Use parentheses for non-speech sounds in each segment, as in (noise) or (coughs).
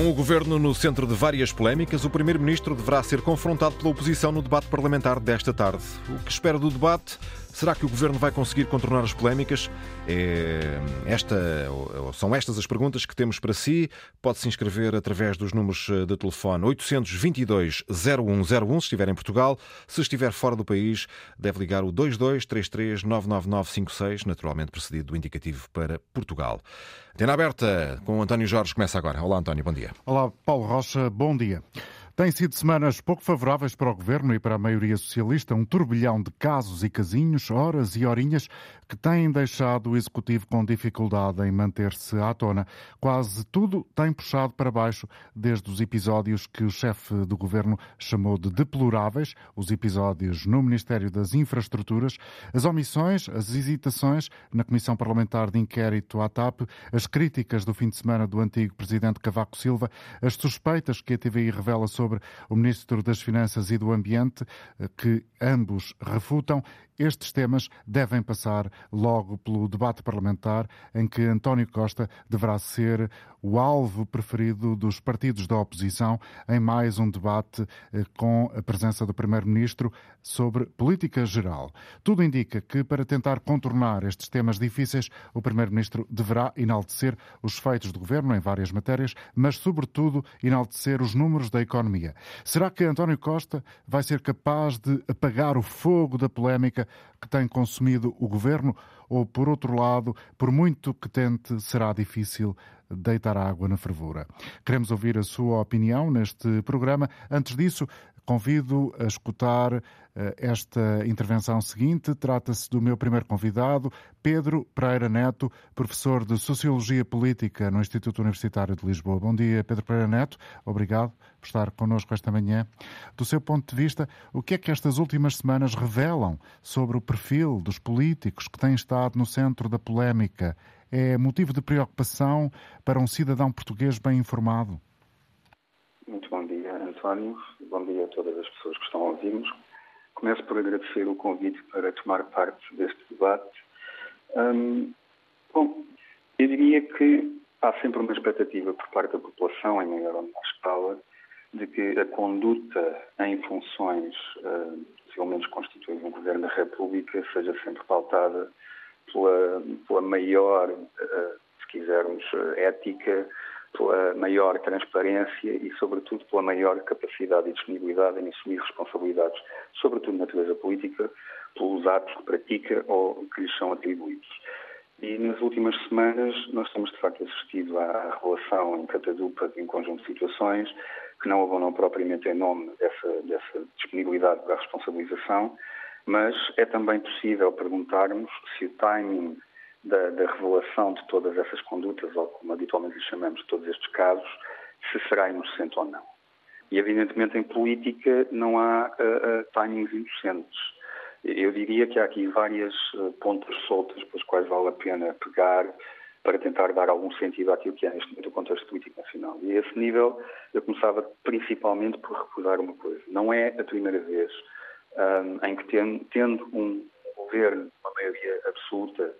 Com o governo no centro de várias polémicas, o primeiro-ministro deverá ser confrontado pela oposição no debate parlamentar desta tarde. O que espera do debate? Será que o governo vai conseguir contornar as polémicas? É esta, são estas as perguntas que temos para si. Pode se inscrever através dos números de telefone 822 0101 se estiver em Portugal. Se estiver fora do país, deve ligar o 2233 99956, naturalmente precedido do indicativo para Portugal. Antena aberta com António Jorge começa agora. Olá, António, bom dia. Olá, Paulo Rocha, bom dia. Têm sido semanas pouco favoráveis para o governo e para a maioria socialista, um turbilhão de casos e casinhos, horas e horinhas, que têm deixado o executivo com dificuldade em manter-se à tona. Quase tudo tem puxado para baixo, desde os episódios que o chefe do governo chamou de deploráveis, os episódios no Ministério das Infraestruturas, as omissões, as hesitações na Comissão Parlamentar de Inquérito à TAP, as críticas do fim de semana do antigo presidente Cavaco Silva, as suspeitas que a TVI revela sobre sobre o Ministro das Finanças e do Ambiente, eh, que ambos refutam. Estes temas devem passar logo pelo debate parlamentar, em que António Costa deverá ser o alvo preferido dos partidos da oposição em mais um debate eh, com a presença do Primeiro-Ministro sobre política geral. Tudo indica que, para tentar contornar estes temas difíceis, o Primeiro-Ministro deverá enaltecer os feitos do governo em várias matérias, mas, sobretudo, enaltecer os números da economia. Será que António Costa vai ser capaz de apagar o fogo da polémica que tem consumido o governo? Ou, por outro lado, por muito que tente, será difícil deitar água na fervura. Queremos ouvir a sua opinião neste programa. Antes disso, convido a escutar eh, esta intervenção seguinte. Trata-se do meu primeiro convidado, Pedro Pereira Neto, professor de Sociologia Política no Instituto Universitário de Lisboa. Bom dia, Pedro Pereira Neto. Obrigado por estar connosco esta manhã. Do seu ponto de vista, o que é que estas últimas semanas revelam sobre o perfil dos políticos que têm estado no centro da polémica? É motivo de preocupação para um cidadão português bem informado? Muito bom António. Bom dia a todas as pessoas que estão a ouvir-nos. Começo por agradecer o convite para tomar parte deste debate. Hum, bom, eu diria que há sempre uma expectativa por parte da população, em maior ou menor escala, de que a conduta em funções, uh, possivelmente constituídas no Governo da República, seja sempre pautada pela, pela maior, uh, se quisermos, ética, pela maior transparência e, sobretudo, pela maior capacidade e disponibilidade em assumir responsabilidades, sobretudo na natureza política, pelos atos que pratica ou que lhes são atribuídos. E nas últimas semanas nós temos de facto assistido à revelação em catadupa de um conjunto de situações que não abonam propriamente em nome dessa, dessa disponibilidade para a responsabilização, mas é também possível perguntarmos se o timing da, da, revelação de todas essas condutas, ou como habitualmente lhe chamamos, de todos estes casos, se será inocente ou não. E, evidentemente, em política não há uh, uh, timings inocentes. Eu diria que há aqui várias uh, pontas soltas pelas quais vale a pena pegar para tentar dar algum sentido àquilo que é neste momento o contexto político nacional. E a esse nível eu começava principalmente por recordar uma coisa. Não é a primeira vez um, em que, tendo um governo, uma maioria absoluta,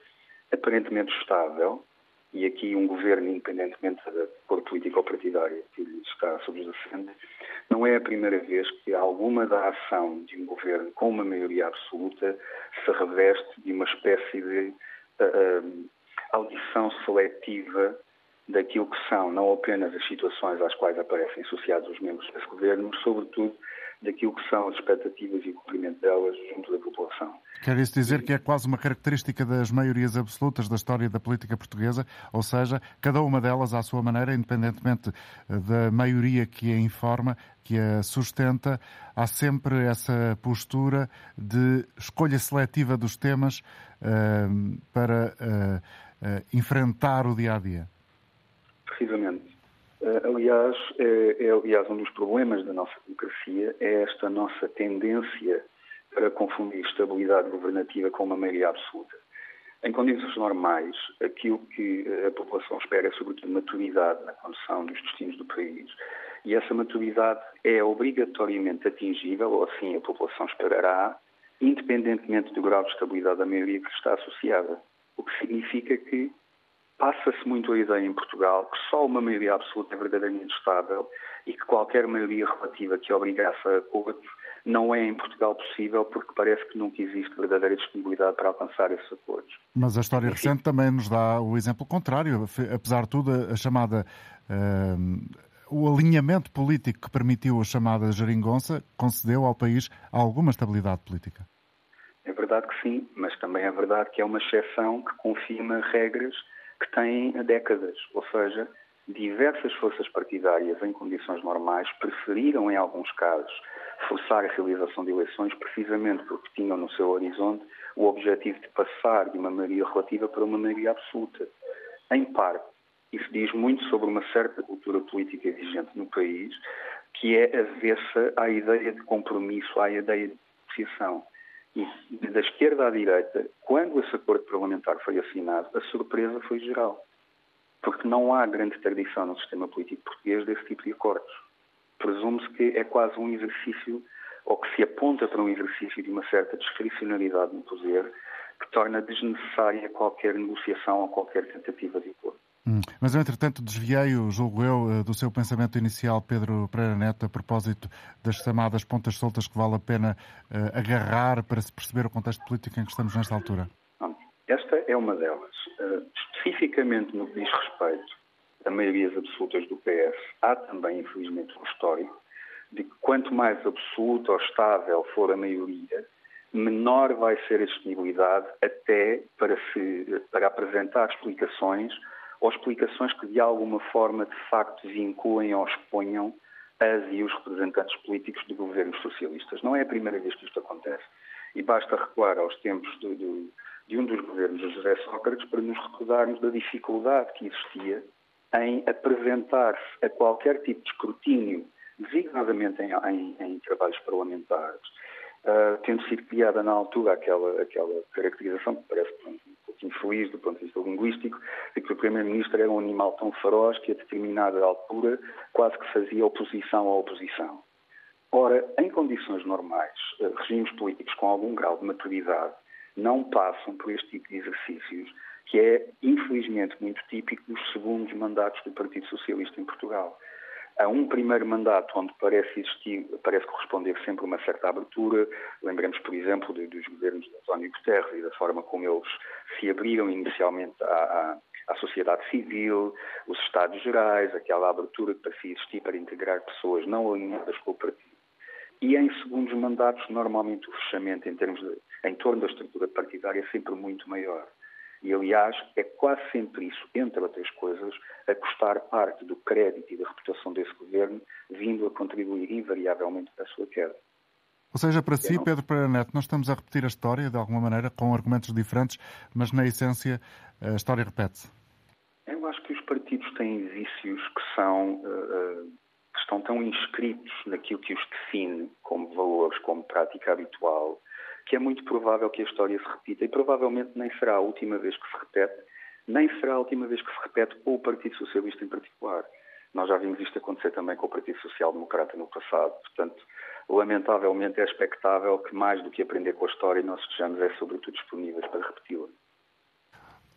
aparentemente estável, e aqui um governo, independentemente da cor política ou partidária que lhe está subjacente, não é a primeira vez que alguma da ação de um governo com uma maioria absoluta se reveste de uma espécie de uh, audição seletiva daquilo que são não apenas as situações às quais aparecem associados os membros desse governo, mas sobretudo daquilo que são as expectativas e o cumprimento delas junto da população. Quer isso dizer que é quase uma característica das maiorias absolutas da história da política portuguesa, ou seja, cada uma delas à sua maneira, independentemente eh, da maioria que a informa, que a sustenta, há sempre essa postura de escolha seletiva dos temas uh, para uh, uh, enfrentar o dia a dia. Precisamente. Eh, aliás, é, é, aliás, um dos problemas da nossa democracia é esta nossa tendência para confundir estabilidade governativa com uma maioria absoluta. Em condições normais, aquilo que a população espera é, sobretudo, maturidade na condução dos destinos do país. E essa maturidade é obrigatoriamente atingível, ou assim a população esperará, independentemente do grau de estabilidade da maioria que está associada. O que significa que passa-se muito a ideia em Portugal que só uma maioria absoluta é verdadeiramente estável e que qualquer maioria relativa que obrigasse a acordo não é em Portugal possível porque parece que nunca existe verdadeira disponibilidade para alcançar esses acordos. Mas a história recente também nos dá o exemplo contrário. Apesar de tudo, a chamada. Uh, o alinhamento político que permitiu a chamada geringonça concedeu ao país alguma estabilidade política. É verdade que sim, mas também é verdade que é uma exceção que confirma regras que têm décadas. Ou seja, diversas forças partidárias em condições normais preferiram, em alguns casos, forçar a realização de eleições precisamente porque tinham no seu horizonte o objetivo de passar de uma maioria relativa para uma maioria absoluta. Em parte, isso diz muito sobre uma certa cultura política vigente no país, que é avessa à ideia de compromisso, à ideia de negociação. E da esquerda à direita, quando esse acordo parlamentar foi assinado, a surpresa foi geral. Porque não há grande tradição no sistema político português desse tipo de acordos presume-se que é quase um exercício, ou que se aponta para um exercício de uma certa discricionalidade no poder, que torna desnecessária qualquer negociação ou qualquer tentativa de acordo. Hum. Mas eu, entretanto, desviei, julgo eu, eh, do seu pensamento inicial, Pedro Pereira Neto, a propósito das chamadas pontas soltas que vale a pena uh, agarrar para se perceber o contexto político em que estamos nesta altura. Esta é uma delas. Uh, especificamente no que diz respeito a maiorias absolutas do PS, há também, infelizmente, um histórico de que quanto mais absoluta ou estável for a maioria, menor vai ser a disponibilidade até para, se, para apresentar explicações ou explicações que de alguma forma de facto vinculem ou exponham as e os representantes políticos de governos socialistas. Não é a primeira vez que isto acontece. E basta recuar aos tempos de, de, de um dos governos de José Sócrates para nos recordarmos da dificuldade que existia em apresentar-se a qualquer tipo de escrutínio, designadamente em, em, em trabalhos parlamentares, uh, tendo sido criada na altura aquela, aquela caracterização que parece infeliz do ponto de vista linguístico, de que o Primeiro-Ministro era um animal tão feroz que a determinada altura quase que fazia oposição à oposição. Ora, em condições normais, uh, regimes políticos com algum grau de maturidade não passam por este tipo de exercícios que é, infelizmente, muito típico dos segundos mandatos do Partido Socialista em Portugal. Há um primeiro mandato onde parece existir, parece corresponder sempre a uma certa abertura. Lembremos, por exemplo, de, dos governos de António Guterres e da forma como eles se abriram inicialmente à, à, à sociedade civil, os Estados Gerais, aquela abertura que parecia existir para integrar pessoas não alinhadas com o partido. E em segundos mandatos, normalmente o fechamento em termos de, em torno da estrutura partidária é sempre muito maior. E, aliás, é quase sempre isso, entre outras coisas, a custar parte do crédito e da reputação desse governo, vindo a contribuir invariavelmente para a sua queda. Ou seja, para si, Pedro Pereira Neto, nós estamos a repetir a história, de alguma maneira, com argumentos diferentes, mas na essência a história repete-se. Eu acho que os partidos têm vícios que são uh, que estão tão inscritos naquilo que os define como valores, como prática habitual, que é muito provável que a história se repita e provavelmente nem será a última vez que se repete, nem será a última vez que se repete com o Partido Socialista em particular. Nós já vimos isto acontecer também com o Partido Social Democrata no passado. Portanto, lamentavelmente é expectável que mais do que aprender com a história, nós estejamos é sobretudo disponíveis para repeti-la.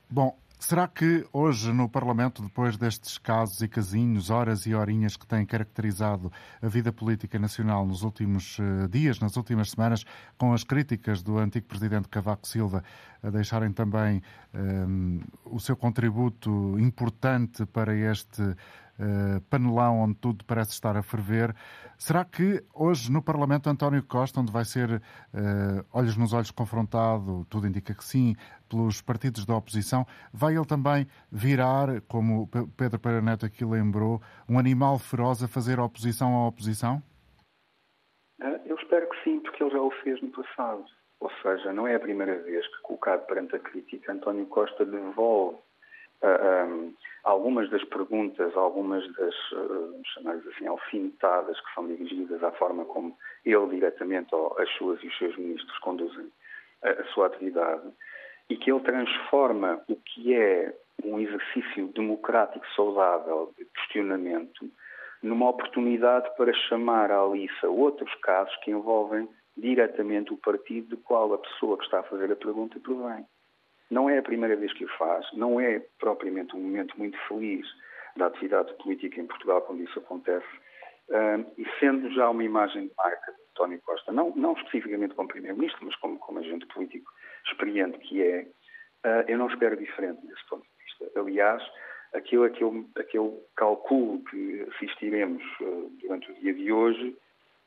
Bom, Será que hoje no Parlamento, depois destes casos e casinhos, horas e horinhas que têm caracterizado a vida política nacional nos últimos eh, dias, nas últimas semanas, com as críticas do antigo presidente Cavaco Silva a deixarem também um, eh, o seu contributo importante para este uh, panelão onde tudo parece estar a ferver. Será que hoje no Parlamento António Costa, onde vai ser uh, olhos nos olhos confrontado, tudo indica que sim, pelos partidos da oposição, vai ele também virar, como Pedro Pereira Neto aqui lembrou, um animal feroz a fazer oposição à oposição? Ah, eu espero que sim, porque ele já o fez no passado. Ou seja, não é a primeira vez que, colocado perante a crítica, António Costa devolve uh, algumas das perguntas, algumas das, uh, assim, alfinetadas que são dirigidas à forma como ele diretamente ou as suas e os seus ministros conduzem a, a sua atividade e que ele transforma o que é um exercício democrático saudável de questionamento numa oportunidade para chamar à liça outros casos que envolvem diretamente o partido do qual a pessoa que está a fazer a pergunta provém. Não é a primeira vez que o faz, não é propriamente um momento muito feliz da atividade política em Portugal quando isso acontece, e sendo já uma imagem de marca de António Costa, não, não especificamente como Primeiro-Ministro, mas como, como agente político experiente que é, uh, eu não espero diferente desse ponto de vista. Aliás, aquilo a que eu, a que eu calculo que assistiremos uh, durante o dia de hoje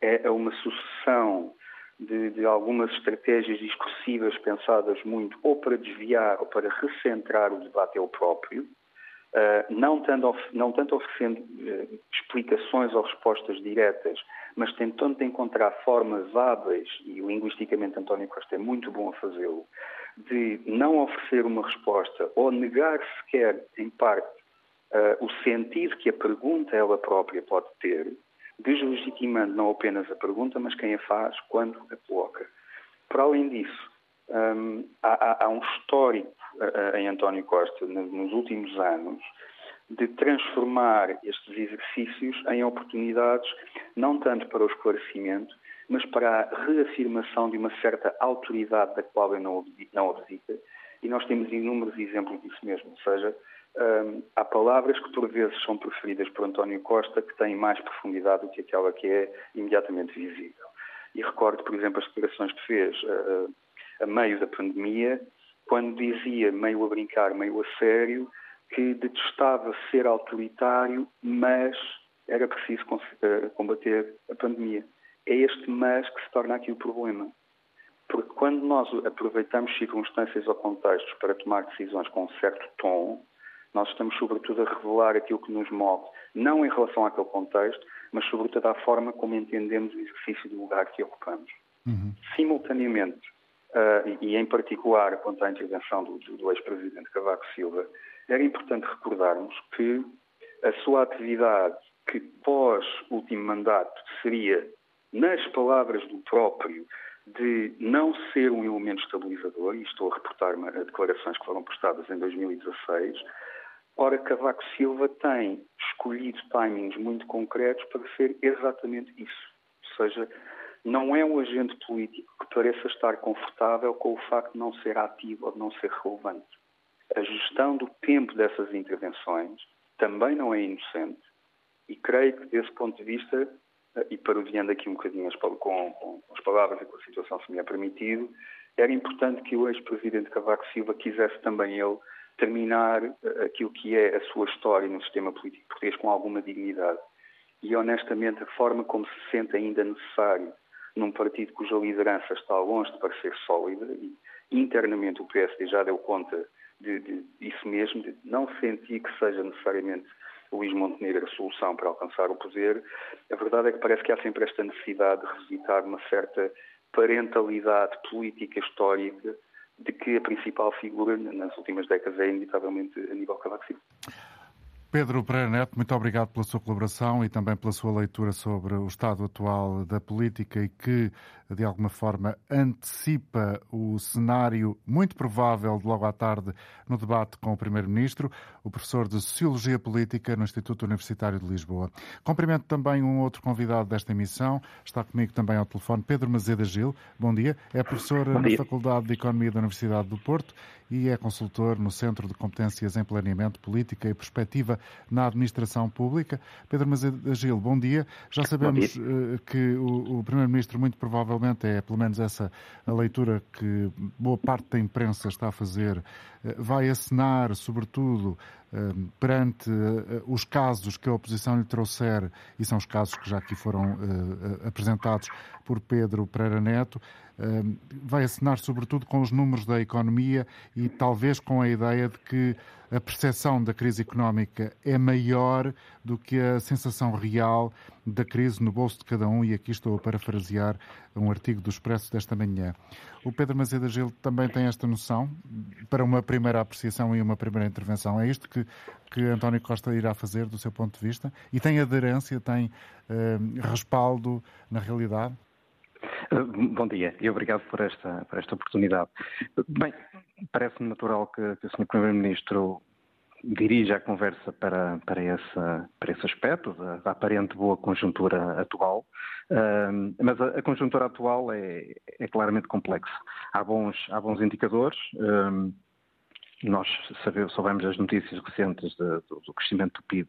é a uma sucessão de, de, algumas estratégias discursivas pensadas muito ou para desviar ou para recentrar o debate ele próprio, não, tanto, não tanto oferecendo uh, explicações ou respostas diretas, mas tentando encontrar formas hábeis, e linguisticamente António Costa é muito bom a fazê-lo, de não oferecer uma resposta ou negar sequer, em parte, uh, o sentido que a pergunta ela própria pode ter, deslegitimando não apenas a pergunta, mas quem a faz, quando a coloca. Para além disso, um, há, há, um histórico em António Costa nos últimos anos de transformar estes exercícios em oportunidades não tanto para o esclarecimento, mas para a reafirmação de uma certa autoridade da qual ele não, abdica. E nós temos inúmeros exemplos disso mesmo, ou seja, um, há palavras que por vezes são preferidas por António Costa que têm mais profundidade do que aquela que é imediatamente visível. E recordo, por exemplo, as declarações que fez uh, a meio da pandemia, quando dizia, meio a brincar, meio a sério, que detestava ser autoritário, mas era preciso combater a pandemia. É este mas que se torna aqui o problema. Porque quando nós aproveitamos circunstâncias ou contextos para tomar decisões com um certo tom, nós estamos, sobretudo, a revelar aquilo que nos move, não em relação àquele contexto, mas, sobretudo, à forma como entendemos o exercício do lugar que ocupamos. Uhum. Simultaneamente, uh, e, e, em particular quanto à intervenção do, do ex-presidente Cavaco Silva, era importante recordarmos que a sua atividade, que pós-último mandato seria, nas palavras do próprio, de não ser um elemento estabilizador, e estou a reportar-me a declarações que foram postadas em 2016, Ora, Cavaco Silva tem escolhido timings muito concretos para ser exatamente isso. Ou seja, não é um agente político que pareça estar confortável com o facto de não ser ativo ou de não ser relevante. A gestão do tempo dessas intervenções também não é inocente e creio que, desse ponto de vista, eh, e parodiando aqui um bocadinho com, com, as palavras e com a situação se me é permitido, era importante que o ex-presidente Cavaco Silva quisesse também ele terminar eh, aquilo que é a sua história no sistema político português com alguma dignidade. E, honestamente, a forma como se sente ainda necessário num partido cuja liderança está longe de parecer sólida, e internamente o PSD já deu conta de, de, disso mesmo, de não sentir que seja necessariamente Luís Montenegro a solução para alcançar o poder, a verdade é que parece que há sempre esta necessidade de revisitar uma certa parentalidade política histórica de que a principal figura nas últimas décadas é inevitavelmente Aníbal Cavaco Silva. Pedro Pereira Neto, muito obrigado pela sua colaboração e também pela sua leitura sobre o estado atual da política e que, de alguma forma, antecipa o cenário muito provável de logo à tarde no debate com o Primeiro-Ministro, o professor de Sociologia Política no Instituto Universitário de Lisboa. Cumprimento também um outro convidado desta emissão, está comigo também ao telefone, Pedro Mazeda Gil. Bom dia. É professor na Faculdade de Economia da Universidade do Porto e é consultor no Centro de Competências em Planeamento, Política e Perspectiva na Administração Pública. Pedro Mazeda Gil, bom dia. Já sabemos dia. Eh, que o, o Primeiro-Ministro, muito provavelmente, é pelo menos essa a leitura que boa parte da imprensa está a fazer, eh, vai acenar, sobretudo, perante os casos que a oposição lhe trouxer, e são os casos que já aqui foram apresentados por Pedro Pereira Neto, vai assinar sobretudo com os números da economia e talvez com a ideia de que a percepção da crise económica é maior do que a sensação real da crise no bolso de cada um, e aqui estou a parafrasear um artigo do Expresso desta manhã. O Pedro Mazeda Gil também tem esta noção para uma primeira apreciação e uma primeira intervenção. É isto que, que António Costa irá fazer do seu ponto de vista? E tem aderência, tem uh, respaldo na realidade? Eh, bom dia e obrigado por esta, por esta oportunidade. Bem, parece-me natural que, que o Sr. Primeiro-Ministro dirija a conversa para, para, esse, para esse aspecto, da, da aparente boa conjuntura atual, mas a, a, conjuntura atual é, é, claramente complexa. Há bons, há bons indicadores, nós sabemos, soubemos as notícias recentes de, do, do, crescimento do PIB,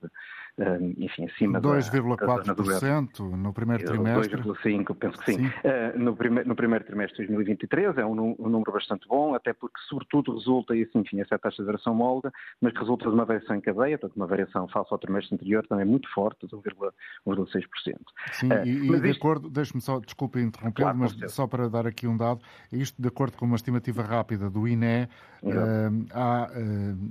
enfim, acima 2,4% no primeiro trimestre. 2,5%, penso que sim. sim. Uh, no, prime, no, primeiro trimestre de 2023 é um, um, número bastante bom, até porque, sobretudo, resulta, e assim, enfim, essa a taxa de variação molda, mas que resulta de uma variação em cadeia, portanto, uma variação face ao trimestre anterior também muito forte, de 1,6%. Sim, uh, e, e de isto... acordo, deixe-me só, desculpe interromper, claro, mas só para dar aqui um dado, isto de acordo com uma estimativa rápida do INE, uh, há,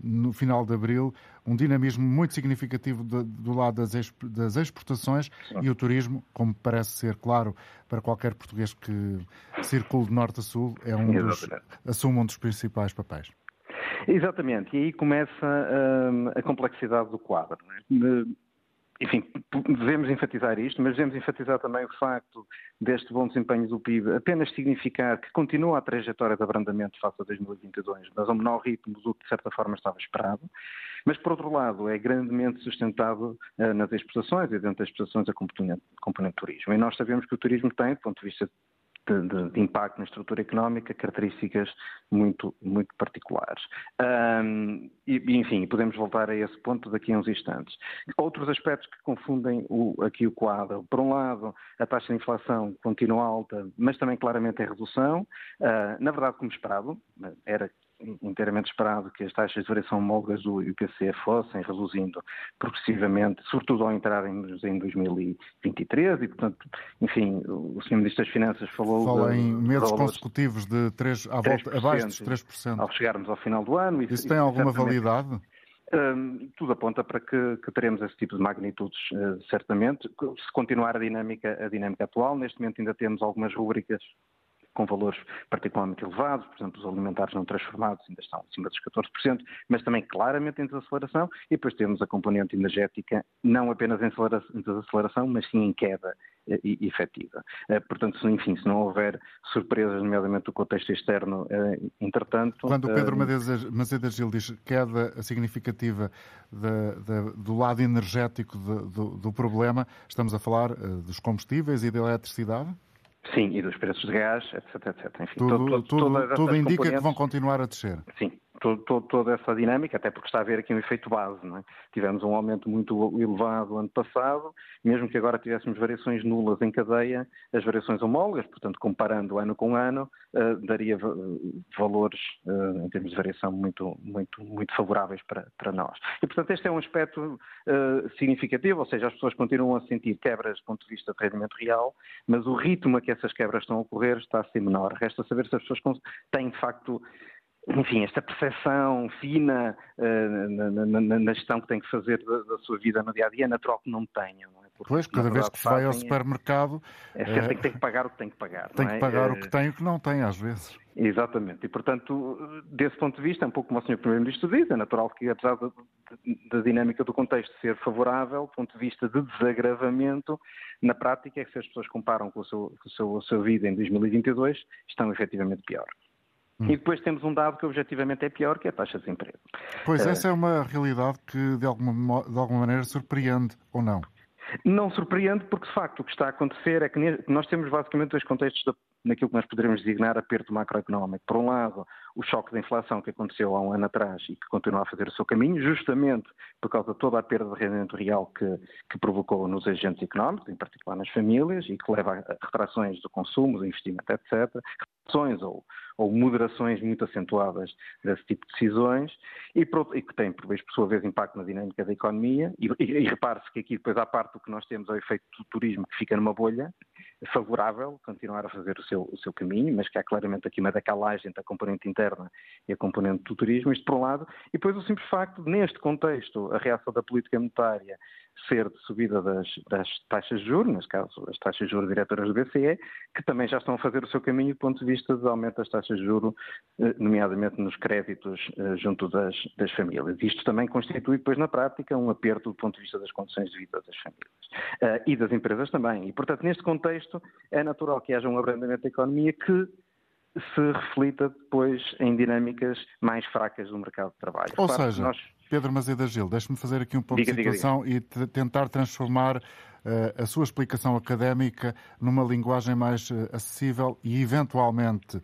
no final de abril, um dinamismo muito significativo de, do lado das, exp, das exportações Sim. e o turismo, como parece ser claro para qualquer português que circule de norte a sul, é um dos, assume um dos principais papéis. Exatamente, e aí começa um, a complexidade do quadro. É? Enfim, devemos enfatizar isto, mas devemos enfatizar também o facto deste bom desempenho do PIB apenas significar que continua a trajetória de abrandamento face a 2022, mas a menor ritmo do que de certa forma estava esperado. Mas, por outro lado, é grandemente sustentado uh, nas exportações e dentro das exportações a componente, componente turismo. E nós sabemos que o turismo tem, do ponto de vista de, de, de, impacto na estrutura económica, características muito, muito particulares. Enfim, podemos voltar a esse ponto daqui a uns instantes. Outros aspectos que confundem o, aqui o quadro. Por um lado, a taxa de inflação continua alta, mas também claramente em redução. Uh, na verdade, como esperado, era inteiramente esperado que as taxas de variação homólogas do IPC fossem reduzindo progressivamente, sobretudo ao entrarmos em 2023 e, portanto, enfim, o Sr. Ministro das Finanças falou... Fala em meses consecutivos de 3, à volta, abaixo dos 3%. Ao chegarmos ao final do ano... Isso, tem alguma validade? Um, tudo aponta para que, que, teremos esse tipo de magnitudes, uh, certamente. Se continuar a dinâmica, a dinâmica atual, neste momento ainda temos algumas rubricas com valores particularmente elevados, por exemplo, os alimentares não transformados ainda estão acima dos 14%, mas também claramente em desaceleração, e depois temos a componente energética não apenas em desaceleração, mas sim em queda eh, efetiva. Eh, portanto, enfim, se não houver surpresas, nomeadamente do contexto externo, eh, entretanto... Quando o Pedro Mazeda Gil diz queda significativa de, de, do lado energético de, do, do, problema, estamos a falar dos combustíveis e da eletricidade? Sim, e dos preços de gás, etc, etc. Enfim, tudo, todo, tudo, tudo indica que vão continuar a descer. Sim, todo, todo, toda essa dinâmica, até porque está a haver aqui um efeito base. É? Tivemos um aumento muito elevado ano passado, mesmo que agora tivéssemos variações nulas em cadeia, as variações homólogas, portanto, comparando ano com ano, uh, daria valores uh, em termos de variação muito, muito, muito favoráveis para, para nós. E, portanto, este é um aspecto uh, significativo, ou seja, as pessoas continuam a sentir quebras do ponto de vista de rendimento real, mas o ritmo a que essas quebras estão a ocorrer está a ser menor. Resta saber se as pessoas têm, de facto, enfim, esta percepção fina uh, na, na, na, gestão que tem que fazer da, da, sua vida no dia a dia, é natural que não tenham. Não é? Porque, pois, cada vez que se vai ao supermercado. É, é certo, tem que pagar o que tem que pagar. Tem que é? pagar o que tem e o que não tem, às vezes. Exatamente. E, portanto, desse ponto de vista, é um pouco como o Sr. Primeiro-Ministro diz, é natural que, apesar da dinâmica do contexto ser favorável, do ponto de vista de desagravamento, na prática é que se as pessoas comparam com a sua, com a sua vida em 2022, estão efetivamente pior. Hum. E depois temos um dado que objetivamente é pior, que é a taxa de desemprego. Pois, uh, essa é uma realidade que de alguma, de alguma maneira surpreende, ou não? Não surpreende, porque de facto o que está a acontecer é que nós temos basicamente dois contextos da, naquilo que nós poderíamos designar aperto macroeconómico. Por um lado, o choque da inflação que aconteceu há um ano atrás e que continua a fazer o seu caminho, justamente por causa de toda a perda de rendimento real que, que provocou nos agentes económicos, em particular nas famílias, e que leva a retrações do consumo, do investimento, etc. Retrações ou, ou moderações muito acentuadas desse tipo de decisões e, e que têm, por, vez, por sua vez, impacto na dinâmica da economia. E, e, e repare-se que aqui depois, à parte do que nós temos, é o efeito do turismo que fica numa bolha, favorável continuar a fazer o seu, o seu caminho, mas que há claramente aqui uma decalagem entre a componente interna e a componente do turismo, isto por um lado, e depois o simples facto neste contexto, a reação da política monetária ser de subida das, das taxas de juros, neste caso as taxas de juros diretoras do BCE, que também já estão a fazer o seu caminho do ponto de vista de aumento das taxas de juros, eh, nomeadamente nos créditos eh, junto das, das famílias. Isto também constitui depois na prática um aperto do ponto de vista das condições de vida das famílias uh, e das empresas também. E, portanto, neste contexto é natural que haja um abrandamento da economia que se reflita depois em dinâmicas mais fracas do mercado de trabalho. Ou claro, seja, nós... Pedro Mazeda Gil, deixe-me fazer aqui um pouco diga, de situação diga, diga. e tentar transformar uh, a sua explicação académica numa linguagem mais uh, acessível e, eventualmente,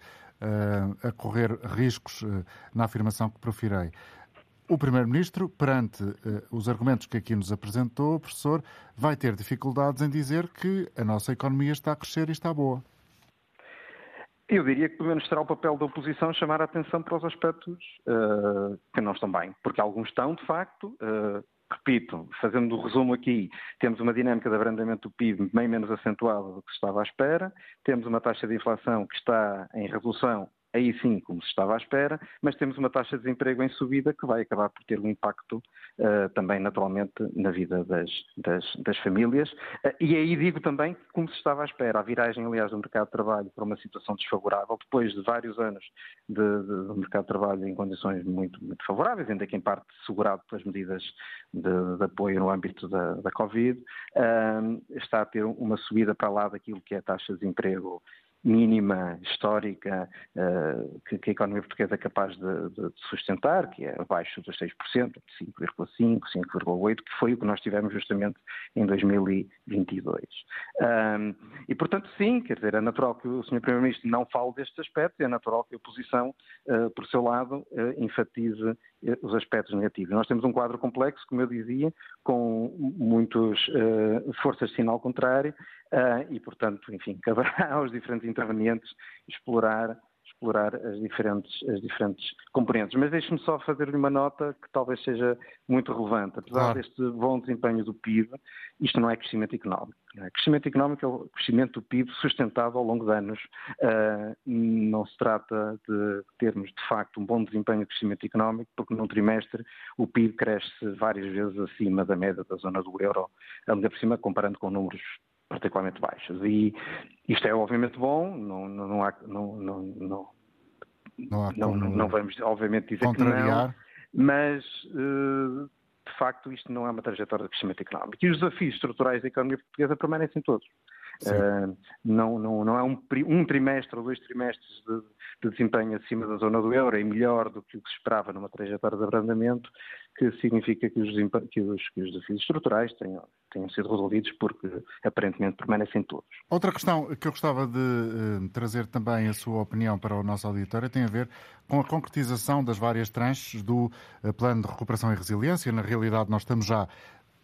a correr riscos uh, na afirmação que profirei. O Primeiro-Ministro, perante uh, os argumentos que aqui nos apresentou, professor, vai ter dificuldades em dizer que a nossa economia está a crescer e está boa. Eu diria que pelo menos será o papel da oposição chamar a atenção para os aspectos uh, que não estão bem, porque alguns estão, de facto. Uh, repito, fazendo o resumo aqui, temos uma dinâmica de abrandamento do PIB bem menos acentuada do que se estava à espera, temos uma taxa de inflação que está em redução aí sim, como se estava à espera, mas temos uma taxa de desemprego em subida que vai acabar por ter um impacto uh, também, naturalmente, na vida das, das, das famílias. Uh, e aí digo também, como se estava à espera, a viragem, aliás, do mercado de trabalho para uma situação desfavorável, depois de vários anos de, de, de mercado de trabalho em condições muito, muito favoráveis, ainda que em parte segurado pelas medidas de, de apoio no âmbito da, da Covid, uh, está a ter uma subida para lá daquilo que é a taxa de desemprego mínima histórica uh, que, que, a economia portuguesa é capaz de, de, sustentar, que é abaixo dos 6%, 5,5%, 5,8%, que foi o que nós tivemos justamente em 2022. Um, e, portanto, sim, quer dizer, é natural que o Sr. Primeiro-Ministro não fale destes aspectos, é natural que a oposição, uh, por seu lado, uh, enfatize os aspectos negativos. Nós temos um quadro complexo, como eu dizia, com muitas forças de sinal contrário, e, portanto, enfim, (laughs) caberá aos diferentes intervenientes explorar, explorar as, diferentes, as diferentes componentes. Mas deixe-me só fazer-lhe uma nota que talvez seja muito relevante. Apesar ah. deste bom desempenho do PIB, isto não é crescimento económico. É? Crescimento económico é o crescimento do PIB sustentado ao longo de anos. Uh, não se trata de termos, de facto, um bom desempenho de crescimento económico, porque num trimestre o PIB cresce várias vezes acima da média da zona do euro, ainda por cima comparando com números particularmente baixas. E isto é obviamente bom, não, não, não há. Não, não, não, não, não, não vamos, obviamente, dizer contrariar. que não, mas eh, de facto isto não é uma trajetória de crescimento económico. E os desafios estruturais da economia portuguesa permanecem todos. Uh, não, não, não é um, um, trimestre ou dois trimestres de, de, desempenho acima da zona do euro, é melhor do que o que se esperava numa trajetória de abrandamento, que significa que os, que os, que os desafios estruturais tenham, tenham, sido resolvidos porque aparentemente permanecem todos. Outra questão que eu gostava de uh, trazer também a sua opinião para o nosso auditório tem a ver com a concretização das várias tranches do uh, Plano de Recuperação e Resiliência. Na realidade, nós estamos já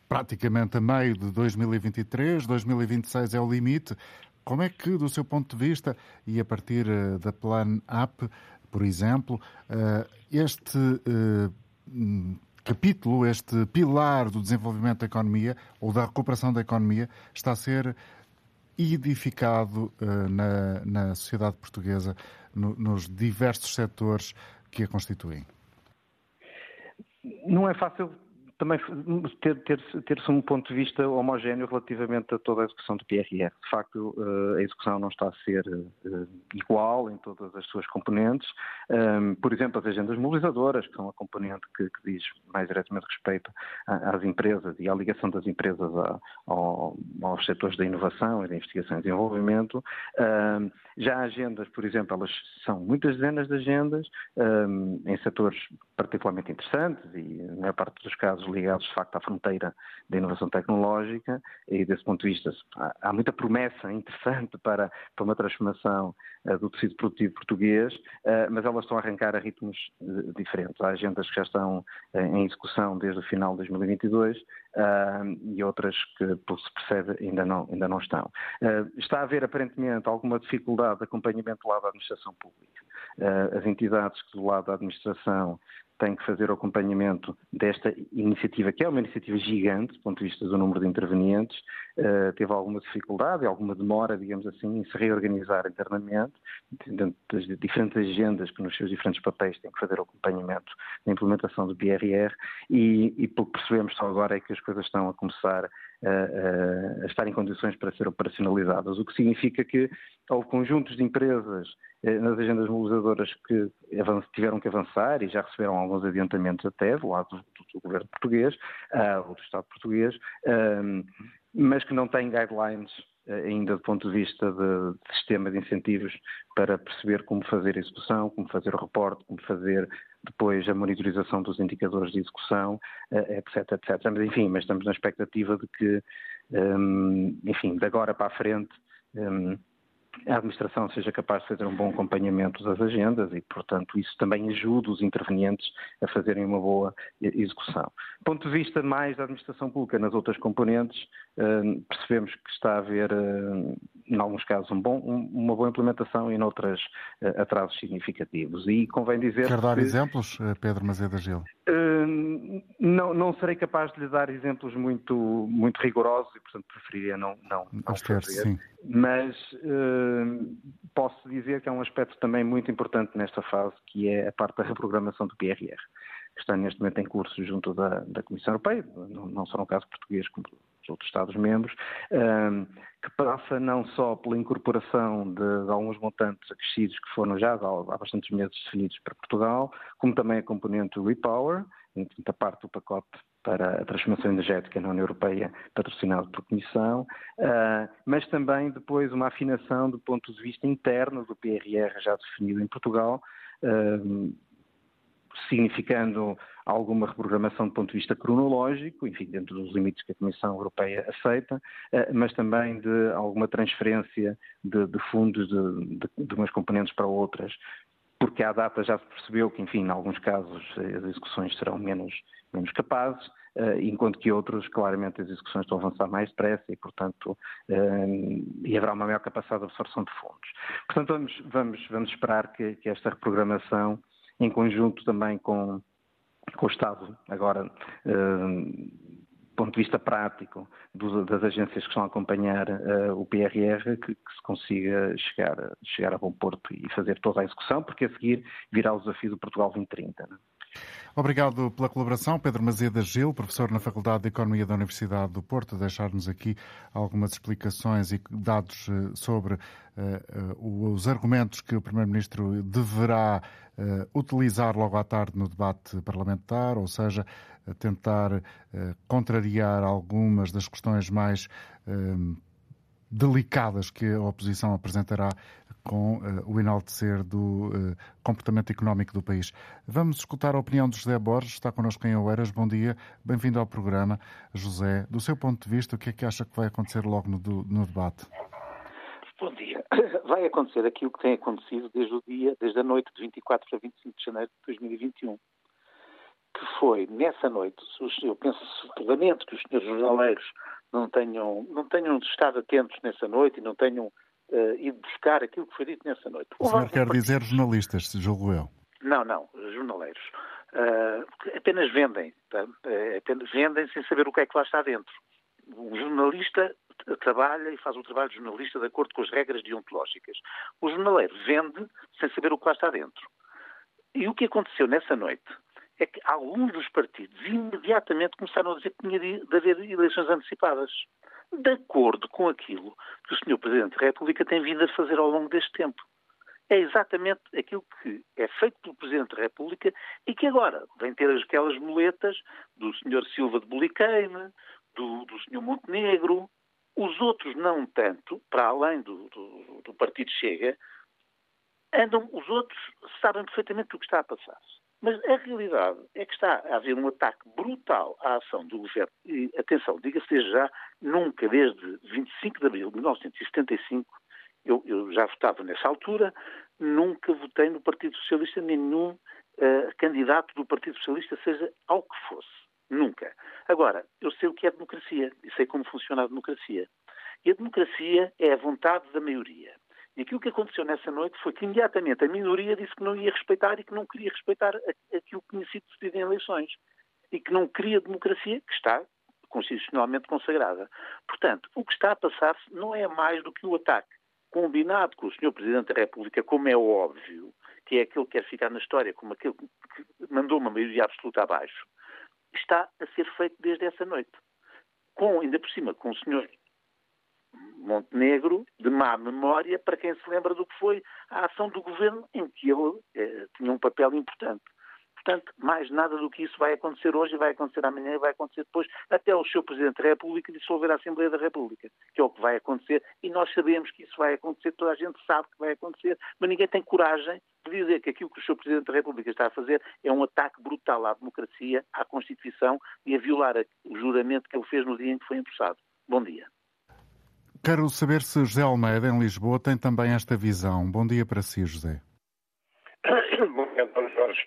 praticamente a meio de 2023, 2026 é o limite. Como é que, do seu ponto de vista, e a partir uh, da Plan App, por exemplo, este capítulo, este pilar do desenvolvimento da economia ou da recuperação da economia está a ser edificado na, na, sociedade portuguesa, no, nos diversos setores que a constituem? Não é fácil também ter, ter, ter-se um ponto de vista homogéneo relativamente a toda a execução do PRR. De facto, eh, a execução não está a ser eh, igual em todas as suas componentes. Ehm, por exemplo, as agendas mobilizadoras, que são a componente que, que diz mais diretamente respeito às empresas e à ligação das empresas aos setores da inovação e da investigação e desenvolvimento. Ehm, já agendas, por exemplo, elas são muitas dezenas de agendas ehm, em setores particularmente interessantes e, na maior parte dos casos, ligados, de facto, à fronteira da inovação tecnológica e, desse ponto de vista, há, muita promessa interessante para, para uma transformação uh, do tecido produtivo português, uh, mas elas estão a arrancar a ritmos uh, diferentes. Há agendas que já estão em execução desde o final de 2022 e outras que, por se percebe, ainda não, ainda não estão. está a haver, aparentemente, alguma dificuldade de acompanhamento do lado da administração pública. as entidades que, do lado da administração, tem que fazer o acompanhamento desta iniciativa, que é uma iniciativa gigante do ponto de vista do número de intervenientes, uh, teve alguma dificuldade, alguma demora, digamos assim, em se reorganizar internamente, dentro das diferentes agendas que nos seus diferentes papéis têm que fazer o acompanhamento da implementação do BRR e, e pelo que percebemos só agora é que as coisas estão a começar a, a, a estar em condições para ser operacionalizadas, o que significa que houve conjuntos de empresas eh, nas agendas mobilizadoras que tiveram que avançar e já receberam alguns adiantamentos até do lado do, do governo português uh, ou do Estado português, uh, mas que não têm guidelines uh, ainda do ponto de vista de, sistema de incentivos para perceber como fazer a execução, como fazer o reporte, como fazer depois a monitorização dos indicadores de execução, etc, etc. Mas enfim, mas estamos na expectativa de que, um, enfim, de agora para a frente, um, a administração seja capaz de fazer um bom acompanhamento das agendas e, portanto, isso também ajuda os intervenientes a fazerem uma boa execução. Do ponto de vista mais da administração pública nas outras componentes, eh, percebemos que está a haver, eh, em alguns casos, um bom, uma boa implementação e, em outras, eh, atrasos significativos. E convém dizer. Quer dar que... exemplos, Pedro Mazeda Gil? Não, não serei capaz de lhe dar exemplos muito, muito rigorosos e, portanto, preferiria não, não, não fazer. Sim. Mas posso dizer que é um aspecto também muito importante nesta fase, que é a parte da reprogramação do PRR, que está neste momento em curso junto da, da Comissão Europeia, não, não só no caso português como outros Estados-membros, uh, que passa não só pela incorporação de, de, alguns montantes acrescidos que foram já há, há bastantes meses definidos para Portugal, como também a componente Repower, a parte do pacote para a transformação energética na União Europeia, patrocinado por Comissão, uh, mas também depois uma afinação do ponto de vista interno do PRR já definido em Portugal, uh, significando alguma reprogramação do ponto de vista cronológico, enfim, dentro dos limites que a Comissão Europeia aceita, uh, mas também de alguma transferência de, de fundos de, de, de umas componentes para outras, porque à data já se percebeu que, enfim, em alguns casos as execuções serão menos, menos capazes, uh, enquanto que outros, claramente, as execuções estão a avançar mais depressa e, portanto, uh, e haverá uma maior capacidade de absorção de fundos. Portanto, vamos, vamos, vamos esperar que, que esta reprogramação, em conjunto também com, com o Estado, agora uh, ponto de vista prático das agências que estão a acompanhar uh, o PRR, que, que, se consiga chegar, chegar a bom porto e fazer toda a execução, porque a seguir virá o desafio do Portugal 2030. Né? Obrigado pela colaboração, Pedro Mazeda Gil, professor na Faculdade de Economia da Universidade do Porto, deixar-nos aqui algumas explicações e dados eh, sobre uh, os argumentos que o Primeiro-Ministro deverá uh, utilizar logo à tarde no debate parlamentar, ou seja, tentar uh, contrariar algumas das questões mais delicadas que a oposição apresentará com uh, o enaltecer do uh, comportamento económico do país. Vamos escutar a opinião de José Borges, está connosco em Oeiras. Bom dia, bem-vindo ao programa. José, do seu ponto de vista, o que é que acha que vai acontecer logo no, no debate? Bom dia. (coughs) Vai acontecer aquilo que tem acontecido desde o dia, desde a noite de 24 para 25 de janeiro de 2021 que foi nessa noite, eu penso lamento que os senhores jornaleiros não tenham, não tenham estado atentos nessa noite e não tenham uh, ido buscar aquilo que foi dito nessa noite. O senhor quer dizer jornalistas, julgo eu? Não, não, jornaleiros. Uh, apenas vendem, tá? uh, apenas vendem sem saber o que é que lá está dentro. O jornalista trabalha e faz o trabalho de jornalista de acordo com as regras deontológicas. O jornaleiro vende sem saber o que lá está dentro. E o que aconteceu nessa noite é que alguns dos partidos imediatamente começaram a dizer que tinha de haver eleições antecipadas, de acordo com aquilo que o Sr. Presidente da República tem vindo a fazer ao longo deste tempo. É exatamente aquilo que é feito pelo Presidente da República e que agora vem ter aquelas muletas do Sr. Silva de Boliqueime, do, do Sr. Montenegro, os outros não tanto, para além do, do, do Partido Chega, andam, os outros sabem perfeitamente o que está a passar-se. Mas a realidade é que está a haver um ataque brutal à ação do governo. E, atenção, diga-se já, nunca desde 25 de abril de 1975, eu, eu já votava nessa altura, nunca votei no Partido Socialista, nenhum uh, candidato do Partido Socialista, seja ao que fosse. Nunca. Agora, eu sei o que é democracia e sei como funciona a democracia. E a democracia é a vontade da maioria. E aquilo que aconteceu nessa noite foi que imediatamente a minoria disse que não ia respeitar e que não queria respeitar aquilo que tinha sido decidido em eleições. E que não queria democracia, que está constitucionalmente consagrada. Portanto, o que está a passar-se não é mais do que o ataque combinado com o Sr. Presidente da República, como é óbvio, que é aquele que quer ficar na história como aquele que mandou uma maioria absoluta abaixo, está a ser feito desde essa noite. Com, ainda por cima, com o Sr. Montenegro de má memória para quem se lembra do que foi a ação do governo em que ele eh, tinha um papel importante. Portanto, mais nada do que isso vai acontecer hoje, vai acontecer amanhã e vai acontecer depois, até o seu Presidente da República dissolver a Assembleia da República, que é o que vai acontecer, e nós sabemos que isso vai acontecer, toda a gente sabe que vai acontecer, mas ninguém tem coragem de dizer que aquilo que o seu Presidente da República está a fazer é um ataque brutal à democracia, à Constituição e a violar o juramento que ele fez no dia em que foi empossado. Bom dia. Quero saber se José Almeida, em Lisboa, tem também esta visão. Bom dia para si, José. (coughs) Bom dia, António Jorge.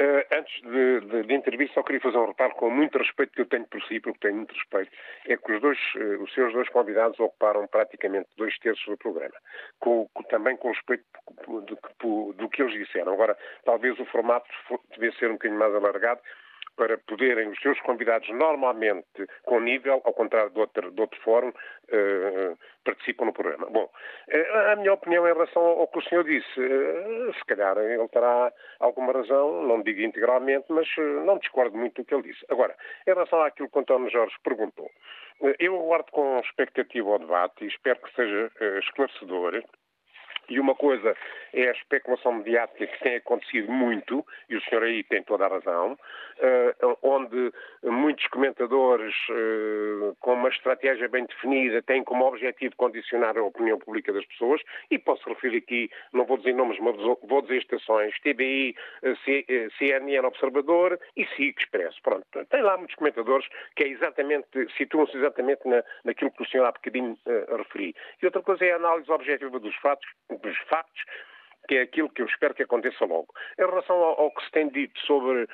Uh, antes de, de, de intervir, só queria fazer um reparo com muito respeito que eu tenho por si, porque tenho muito respeito, é que os, dois, uh, os seus dois convidados ocuparam praticamente dois terços do programa, com, com, também com respeito do, do, do, que eles disseram. Agora, talvez o formato devesse ser um bocadinho mais alargado, para poderem os seus convidados normalmente com nível, ao contrário de outro, de outro fórum, uh, participam no programa. Bom, uh, a minha opinião em relação ao que o senhor disse, uh, se calhar ele terá alguma razão, não digo integralmente, mas não discordo muito do que ele disse. Agora, em relação àquilo que o António Jorge perguntou, eu aguardo com expectativa ao debate e espero que seja esclarecedor e uma coisa é a especulação mediática que tem acontecido muito, e o senhor aí tem toda a razão, uh, onde muitos comentadores uh, com uma estratégia bem definida têm como objetivo condicionar a opinião pública das pessoas, e posso referir aqui, não vou dizer nomes, mas vou dizer estações, TBI, eh, CNN Observador e SIC Expresso. Pronto, tem lá muitos comentadores que é exatamente, situam-se exatamente na, naquilo que o senhor há bocadinho referi. E outra coisa é a análise objetiva dos fatos, dos factos, que é aquilo que eu espero que aconteça logo. Em relação ao, ao que se tem dito sobre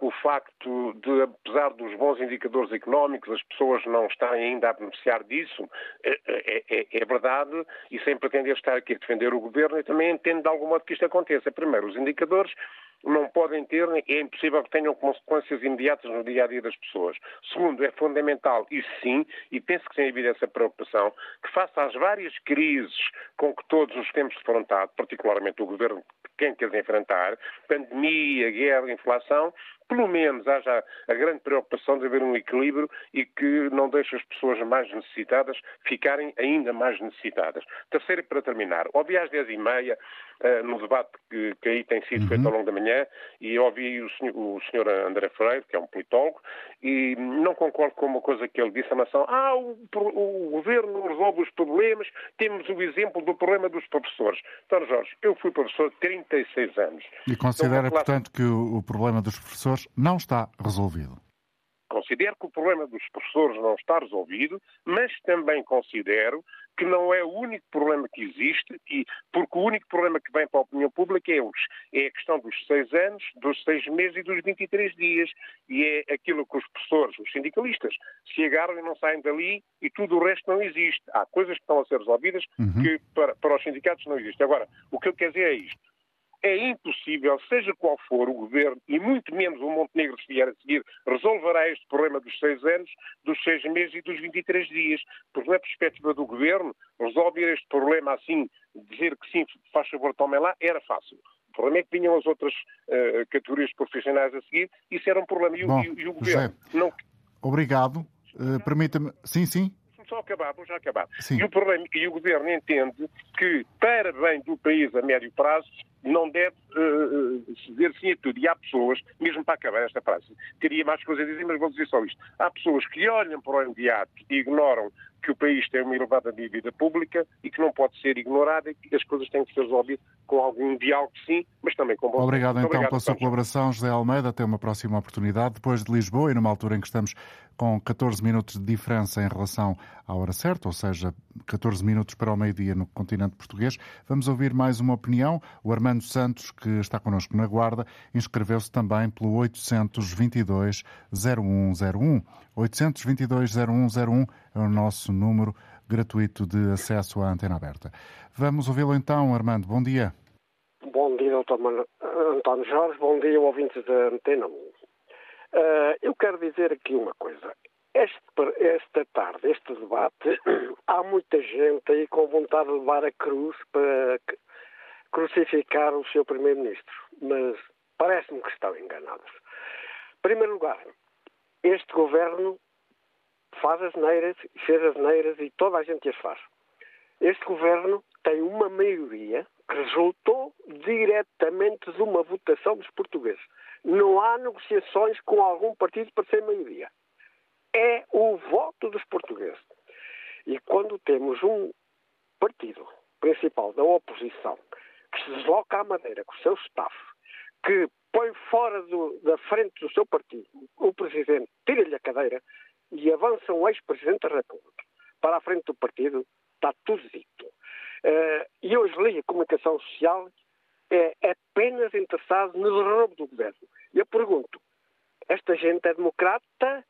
o facto de, apesar dos bons indicadores económicos, as pessoas não estarem ainda a beneficiar disso, é, é, é, é verdade, e sem pretender estar aqui a defender o governo, eu também entendo de algum modo que isto aconteça. Primeiro, os indicadores não podem ter, é impossível que tenham consequências imediatas no dia a dia das pessoas. Segundo, é fundamental, isso sim, e penso que tem havido essa preocupação, que face às várias crises com que todos nos temos defrontado, particularmente o governo quem quer enfrentar, pandemia, guerra, inflação, pelo menos haja a grande preocupação de haver um equilíbrio e que não deixe as pessoas mais necessitadas ficarem ainda mais necessitadas. Terceiro, para terminar, ouvi às dez e meia, uh, no debate que, que, aí tem sido uhum. feito ao longo da manhã, e ouvi o senhor, o senhor André Freire, que é um politólogo, e não concordo com uma coisa que ele disse, a relação, ah, o, o governo resolve os problemas, temos o exemplo do problema dos professores. Então, Jorge, eu fui professor 36 anos. E considera, então, portanto, que o, o problema dos professores não está resolvido? Considero que o problema dos professores não está resolvido, mas também considero que não é o único problema que existe, e porque o único problema que vem para a opinião pública é, os, é a questão dos seis anos, dos seis meses e dos 23 dias. E é aquilo que os professores, os sindicalistas, se agarram e não saem dali e tudo o resto não existe. Há coisas que estão a ser resolvidas uhum. que para, para os sindicatos não existem. Agora, o que eu quero dizer é isto é impossível, seja qual for o governo, e muito menos o Montenegro se vier a seguir, resolverá este problema dos seis anos, dos seis meses e dos 23 dias. Porque na perspectiva do governo, resolver este problema assim, dizer que sim, faz favor, tomem lá, era fácil. O problema é que vinham as outras uh, categorias profissionais a seguir, isso era um problema. E, Bom, e, e o governo. José, não... Obrigado. Uh, Permita-me. Sim, sim só acabar, vou já acabar. Sim. E o problema e o governo entende que, para bem do país a médio prazo, não deve uh, ceder sim a tudo. E há pessoas, mesmo para acabar esta frase, teria mais coisas a dizer, mas vou dizer só isto. Há pessoas que olham para o imediato e ignoram que o país tem uma elevada dívida pública e que não pode ser ignorada e que as coisas têm que ser resolvidas com algum diálogo, sim, mas também com bom Obrigado então obrigado, pela sua colaboração, José Almeida. Até uma próxima oportunidade. Depois de Lisboa e numa altura em que estamos com 14 minutos de diferença em relação à hora certa, ou seja, 14 minutos para o meio-dia no continente português, vamos ouvir mais uma opinião. O Armando Santos, que está connosco na Guarda, inscreveu-se também pelo 822 0101. 822 0101 é o nosso número gratuito de acesso à antena aberta. Vamos ouvi-lo então, Armando. Bom dia. Bom dia, doutor António Jorge. Bom dia, ouvintes da Antena 1. Uh, eu quero dizer aqui uma coisa. Este, esta tarde, este debate, (clears throat) há muita gente aí com vontade de levar a cruz para crucificar o seu primeiro-ministro, mas parece-me que estão enganados. Em primeiro lugar, este governo faz as neiras, fez as neiras e toda a gente as faz. Este governo tem uma maioria que resultou diretamente de uma votação dos portugueses. Não há negociações com algum partido para ser maioria. É o voto dos portugueses. E quando temos um partido principal da oposição que se desloca à Madeira com o seu staff, que põe fora do, da frente do seu partido o presidente, tira-lhe a cadeira e avança um ex-presidente da República para a frente do partido, está tudo dito. Uh, e hoje li a comunicação social é apenas interessado no derrubo do governo. E eu pergunto, esta gente é democrata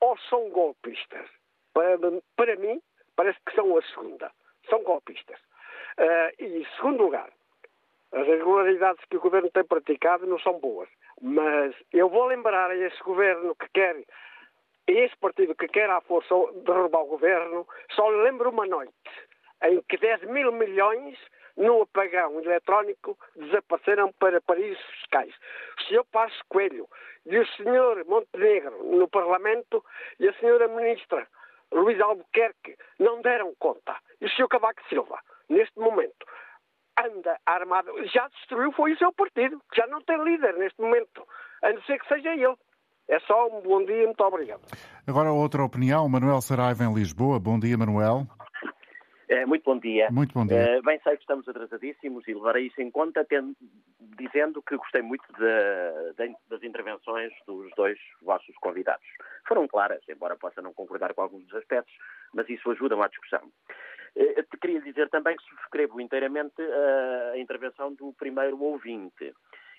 ou são golpistas? Para, para mim, parece que são a segunda. São golpistas. Uh, e, segundo lugar, as irregularidades que o governo tem praticado não são boas. Mas eu vou lembrar a esse governo que quer, a esse partido que quer à força derrubar o governo, só lembro uma noite em que 10 mil milhões no apagão eletrónico desapareceram para paraísos fiscais. O senhor Passos Coelho e o senhor Montenegro no Parlamento e a senhora Ministra Luís Albuquerque não deram conta. E o senhor Cavaco Silva, neste momento, anda armado. Já destruiu foi o seu partido, que já não tem líder neste momento, a não ser que seja ele. É só um bom dia, muito obrigado. Agora outra opinião, Manuel Saraiva em Lisboa. Bom dia, Manuel. É, muito bom dia. Muito bom dia. É, bem sei que estamos atrasadíssimos e levarei isso em conta, tendo, dizendo que gostei muito de, de, das intervenções dos dois vossos convidados. Foram claras, embora possa não concordar com alguns dos aspectos, mas isso ajuda à discussão. É, queria dizer também que subscrevo inteiramente a, a intervenção do primeiro ouvinte.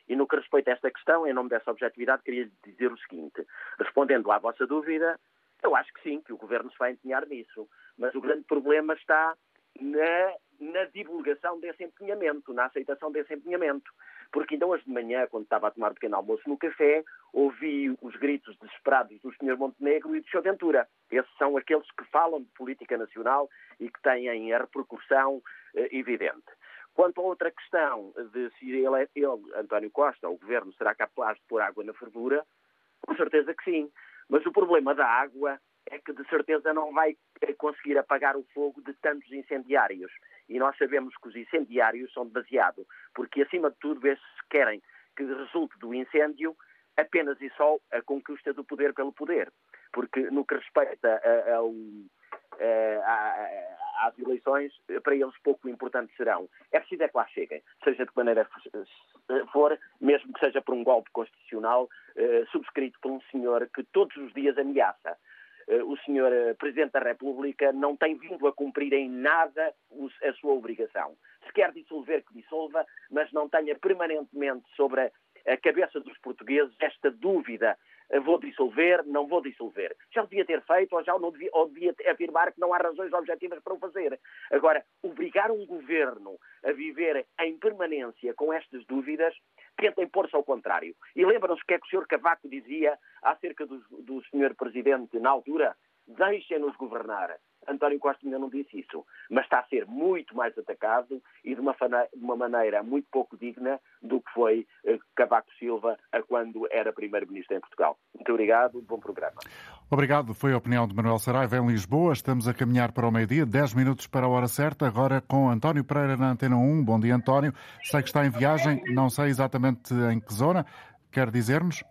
E no que respeita a esta questão, em nome dessa objetividade, queria dizer o seguinte: respondendo à vossa dúvida, eu acho que sim, que o Governo se vai empenhar nisso. Mas o grande problema está na, na divulgação desse empenhamento, na aceitação desse empenhamento. Porque ainda hoje de manhã, quando estava a tomar um pequeno almoço no café, ouvi os gritos desesperados do Sr. Montenegro e do Sr. Ventura. Esses são aqueles que falam de política nacional e que têm a repercussão eh, evidente. Quanto a outra questão de se ele, ele, António Costa, o Governo, será capaz de pôr água na fervura, com certeza que sim. Mas o problema da água é que de certeza não vai conseguir apagar o fogo de tantos incendiários. E nós sabemos que os incendiários são demasiado, porque acima de tudo esses querem que resulte do incêndio apenas e só a conquista do poder pelo poder. Porque no que respeita ao às eleições, para eles pouco importantes serão. É preciso é que lá cheguem, seja de que maneira for, mesmo que seja por um golpe constitucional eh, subscrito por um senhor que todos os dias ameaça. Eh, o senhor eh, Presidente da República não tem vindo a cumprir em nada a sua obrigação. Se quer dissolver, que dissolva, mas não tenha permanentemente sobre a cabeça dos portugueses esta dúvida vou dissolver, não vou dissolver. Já devia ter feito ou já não devia, ou devia afirmar que não há razões objetivas para o fazer. Agora, obrigar um governo a viver em permanência com estas dúvidas, tentem pôr-se ao contrário. E lembram-se o que é que o Sr. Cavaco dizia acerca do, do Sr. Presidente na altura? Deixem-nos governar. António Costa ainda não disse isso, mas está a ser muito mais atacado e de uma, de uma maneira muito pouco digna do que foi eh, Cavaco Silva quando era Primeiro-Ministro em Portugal. Muito obrigado, bom programa. Obrigado, foi a opinião de Manuel Saraiva em Lisboa. Estamos a caminhar para o meio-dia, 10 minutos para a hora certa, agora com António Pereira na Antena 1. Bom dia, António. Sei que está em viagem, não sei exatamente em que zona. Quer dizer-nos?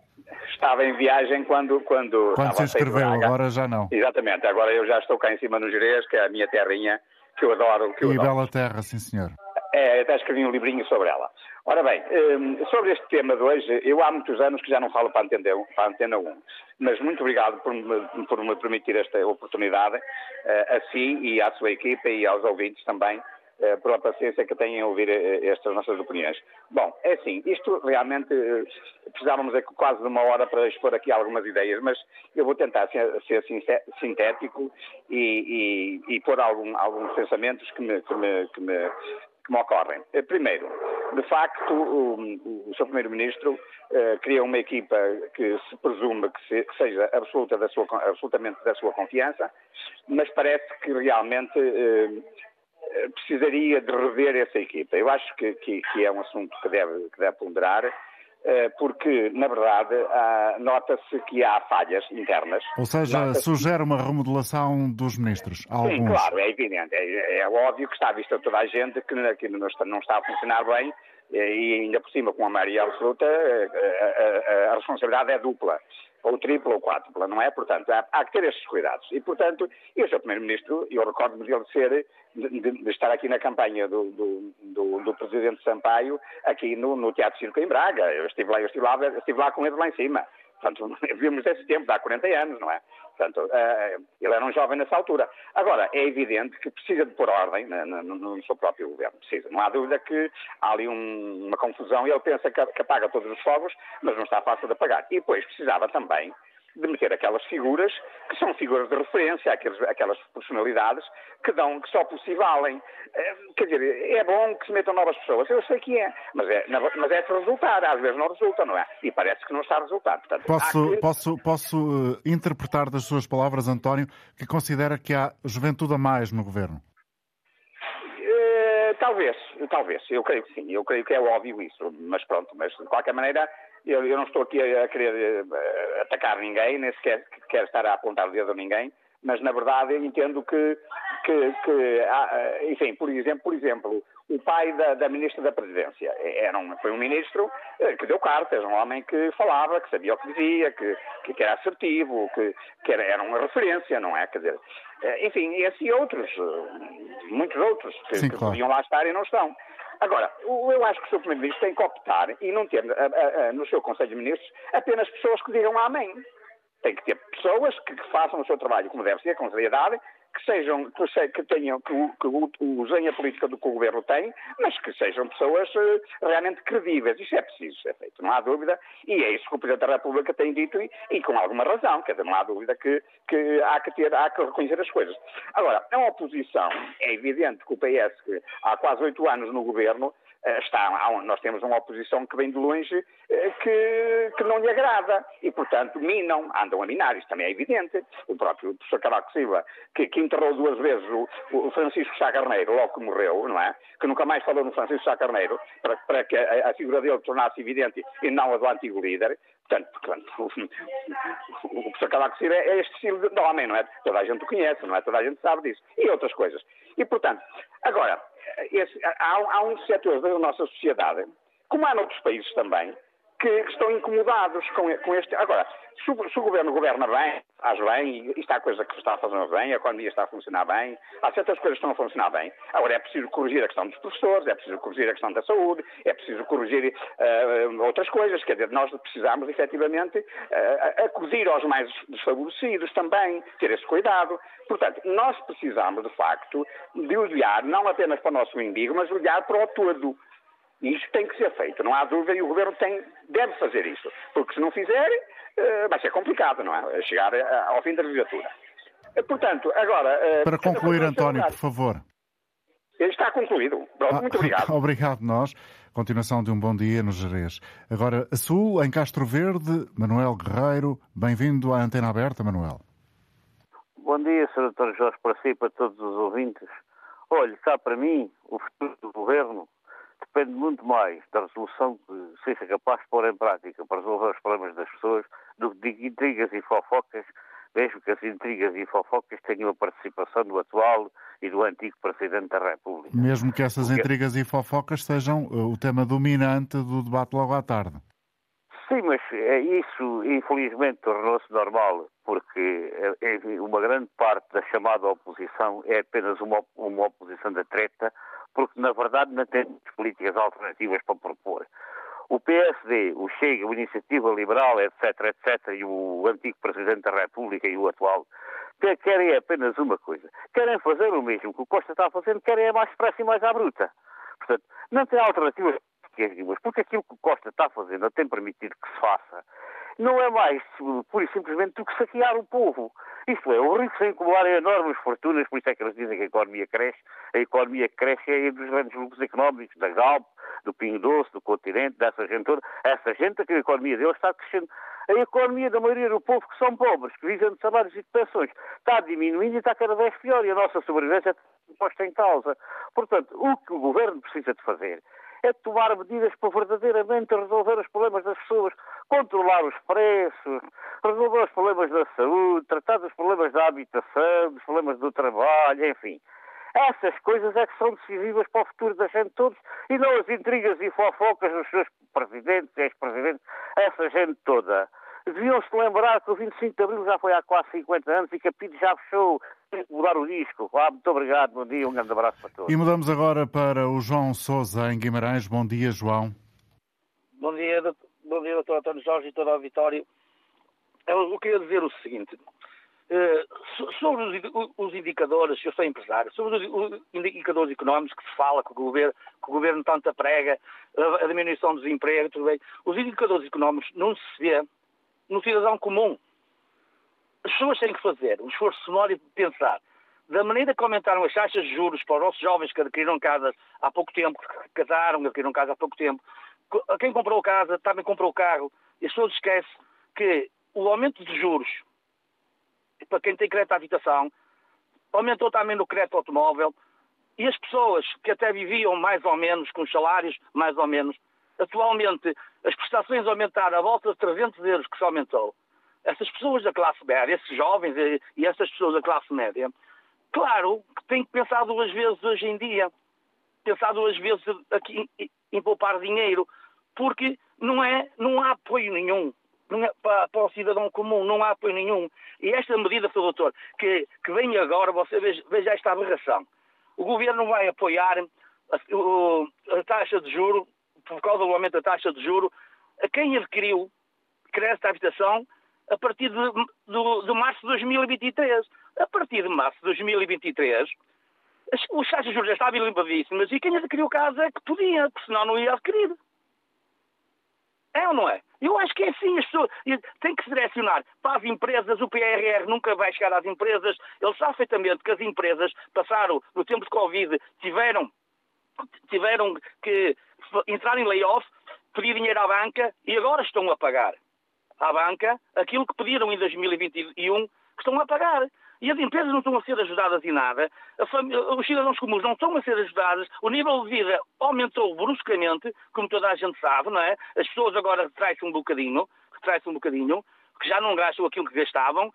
estava em viagem quando. Quando, quando se inscreveu, agora já não. Exatamente, agora eu já estou cá em cima no Jerez, que é a minha terrinha, que eu adoro. Que eu e adoro. bela terra, sim senhor. É, até escrevi um livrinho sobre ela. Ora bem, hum, sobre este tema de hoje, eu há muitos anos que já não falo para a Antena 1, para a Antena 1 mas muito obrigado por me, por me permitir esta oportunidade, eh, a si e à sua equipa e aos ouvintes também, eh, pela paciência que têm em ouvir eh, estas nossas opiniões. Bom, é assim, isto realmente precisávamos quase de uma hora para expor aqui algumas ideias, mas eu vou tentar ser, ser sintético e, e, e pôr algum, alguns pensamentos que me, que me, que me, que me ocorrem. Primeiro, de facto, o, o Sr. Primeiro-Ministro uh, cria uma equipa que se presume que, se, que seja absoluta da sua, absolutamente da sua confiança, mas parece que realmente uh, eh, precisaria de rever essa equipa. Eu acho que, que, que é um assunto que deve, que deve ponderar, eh, porque, na verdade, nota-se que há falhas internas. Ou seja, sugere uma remodelação dos ministros? Alguns. Sim, claro, é evidente. É, é, óbvio que está à vista toda a gente que, que não, está, não está a funcionar bem e ainda por cima com a maioria absoluta a, a, a responsabilidade é dupla ou tripla ou quádrupla, não é? Portanto, há, há, que ter estes cuidados. E, portanto, eu sou Primeiro-Ministro, eu recordo-me dele ser, de, de, estar aqui na campanha do, do, do, do Presidente Sampaio, aqui no, no, Teatro Circo em Braga. Eu estive lá, eu estive lá, estive lá com ele lá em cima. Portanto, (laughs) vimos esse tempo, há 40 anos, não é? Portanto, uh, ele era um jovem nessa altura. Agora, é evidente que precisa de pôr ordem no, no, seu próprio governo. Precisa. Não há dúvida que há ali um, uma confusão e ele pensa que apaga todos os fogos, mas não está fácil de apagar. E depois precisava também de meter aquelas figuras que são figuras de referência, aqueles, aquelas personalidades que dão, que só por si valem. É, quer dizer, é bom que se metam novas pessoas, eu sei que é, mas é, mas é de resultar, às vezes não resulta, não é? E parece que não está a resultar. Portanto, posso, que... posso, posso uh, interpretar das suas palavras, António, que considera que há juventude a mais no governo? Uh, talvez, talvez, eu creio que sim, eu creio que é óbvio isso, mas pronto, mas de qualquer maneira eu, eu não estou aqui a, a querer uh, atacar ninguém, nem sequer quero estar a apontar o dedo a ninguém, mas na verdade eu entendo que, que, que uh, enfim, por exemplo, por exemplo, o pai da, da ministra da Presidência era um, foi um ministro que deu cartas, um homem que falava, que sabia o que dizia, que, que era assertivo, que, que era, era uma referência, não é? Quer dizer, enfim, esse e outros, muitos outros, que, Sim, claro. podiam lá estar e não estão. Agora, eu acho que o Sr. Primeiro-Ministro tem que optar e não ter no seu Conselho de Ministros apenas pessoas que digam amém. Tem que ter pessoas que, que façam o seu trabalho como deve ser, com seriedade, que sejam, que, tenham, que, que usem a política do que o governo tem, mas que sejam pessoas uh, realmente credíveis. Isso é preciso ser feito, não há dúvida, e é isso que o Presidente da República tem dito e, e com alguma razão, quer dizer, não há dúvida que, que, há que ter, há que reconhecer as coisas. Agora, a oposição, é evidente que o PS, que há quase oito anos no governo, eh, está, nós temos uma oposição que vem de longe eh, que, que não lhe agrada e, portanto, minam, andam a minar, isso também é evidente. O próprio professor Cavaco Silva, que, que enterrou duas vezes o, o, Francisco Sá Carneiro, logo que morreu, não é? Que nunca mais falou no Francisco Sá Carneiro, para, para que a, a figura dele tornasse evidente e não a do antigo líder. Portanto, portanto (laughs) o, o, professor Cavaco Silva é, é este estilo de homem, não é? Toda a gente o conhece, não é? Toda a gente sabe disso. E outras coisas. E, portanto, agora, esse, há, há uns setores da nossa sociedade, como há noutros países também, que estão incomodados com, com este. Agora, se o, se o, governo governa bem, faz bem, e está a coisa que está a fazer bem, a economia está a funcionar bem, há certas coisas que estão a funcionar bem. Agora, é preciso corrigir a questão dos professores, é preciso corrigir a questão da saúde, é preciso corrigir uh, outras coisas. Quer dizer, nós precisamos, efetivamente, uh, acudir aos mais desfavorecidos também, ter esse cuidado. Portanto, nós precisamos, de facto, de olhar não apenas para o nosso umbigo, mas olhar para o todo. E isso tem que ser feito, não há dúvida, e o Governo tem, deve fazer isso. Porque se não fizer, eh, vai ser complicado, não é? Chegar eh, ao fim da legislatura. Eh, portanto, agora. Para concluir, António, por favor. Está concluído. Pronto, muito obrigado. (laughs) Obrigado, nós. Continuação de um bom dia no Jerez. Agora, a Sul, em Castro Verde, Manuel Guerreiro. Bem-vindo à Antena Aberta, Manuel. Bom dia, Sr. Dr. Jorge, para si e para todos os ouvintes. Olhe, cá para mim, o futuro do governo depende muito mais da resolução que seja capaz de pôr em prática para resolver os problemas das pessoas do que de intrigas e fofocas, mesmo que as intrigas e fofocas tenham a participação do atual e do antigo Presidente da República. Mesmo que essas Porque... intrigas e fofocas sejam uh, o tema dominante do debate logo à tarde. Sim, mas é isso infelizmente tornou-se normal, porque é, uma grande parte da chamada oposição é apenas uma, uma oposição da treta, porque na verdade não tem políticas alternativas para propor. O PSD, o Chega, a Iniciativa Liberal, etc., etc., e o antigo Presidente da República e o atual, querem apenas uma coisa. Querem fazer o mesmo que o Costa está fazendo, querem é mais depressa e mais à bruta. Portanto, não tem alternativas porque aquilo que o Costa está fazendo, não tem permitido que se faça, não é mais pura e simplesmente do que saquear o povo. Isto é, os ricos acumularem enormes fortunas, por isso é que eles dizem que a economia cresce. A economia cresce é dos grandes grupos económicos, da Galp, do Pingo Doce, do continente, dessa gente toda. Essa gente, que a economia deles está crescendo. A economia da maioria do povo que são pobres, que vivem de salários e de pensões, está diminuindo e está cada vez pior. E a nossa sobrevivência está posta em causa. Portanto, o que o governo precisa de fazer é tomar medidas para verdadeiramente resolver os problemas das pessoas, controlar os preços, resolver os problemas da saúde, tratar dos problemas da habitação, dos problemas do trabalho, enfim. Essas coisas é que são decisivas para o futuro da gente todos e não as intrigas e fofocas dos seus presidentes ex-presidentes, essa gente toda. Deviam-se lembrar que o 25 de Abril já foi há quase 50 anos e que a PID já fechou. Tem que mudar o disco. Ah, muito obrigado, bom dia, um grande abraço para todos. E mudamos agora para o João Souza, em Guimarães. Bom dia, João. Bom dia, bom dia doutor António Jorge e toda a Vitória. Eu queria dizer o seguinte. Uh, sobre os, indicadores, eu sou empresário, sobre os indicadores económicos que se fala, que o governo, que o governo tanto prega, a diminuição do desemprego, tudo bem, os indicadores económicos não se vê no cidadão comum. As pessoas têm que fazer um esforço sonoro de pensar. Da maneira que aumentaram as taxas de juros para os nossos jovens que adquiriram casas há pouco tempo, que casaram, adquiriram casa há pouco tempo, quem comprou casa também comprou carro, e as pessoas esquecem que o aumento de juros para quem tem crédito à habitação, aumentou também no crédito automóvel, e as pessoas que até viviam mais ou menos, com os salários mais ou menos, atualmente as prestações aumentaram a volta de 300 euros que se aumentou. Essas pessoas da classe média, esses jovens e essas pessoas da classe média, claro que têm que pensar duas vezes hoje em dia, pensar duas vezes aqui em, em poupar dinheiro, porque não, é, não há apoio nenhum é, para, para, o cidadão comum, não há apoio nenhum. E esta medida, Sr. Doutor, que, que vem agora, você veja, veja esta aberração. O Governo vai apoiar a, a, taxa de juro, por causa do aumento da taxa de juro, a quem adquiriu crédito à habitação a partir de, de, março de 2023. A partir de março de 2023, as, os taxas de juros já estavam limpadíssimas e quem adquiriu casa é que podia, porque senão não ia adquirir. É ou não é? Eu acho que é assim, as pessoas têm que se direcionar para as empresas, o PRR nunca vai chegar às empresas, ele sabe perfeitamente que as empresas passaram, no tempo de Covid, tiveram, tiveram que entrar em layoff, pedir dinheiro à banca e agora estão a pagar à banca aquilo que pediram em 2021 que estão a pagar. E as empresas não estão a ser ajudadas em nada, os cidadãos comuns não estão a ser ajudados, o nível de vida aumentou bruscamente, como toda a gente sabe, não é? As pessoas agora retraem-se um bocadinho, retraem-se um bocadinho, que já não gastam aquilo que gastavam,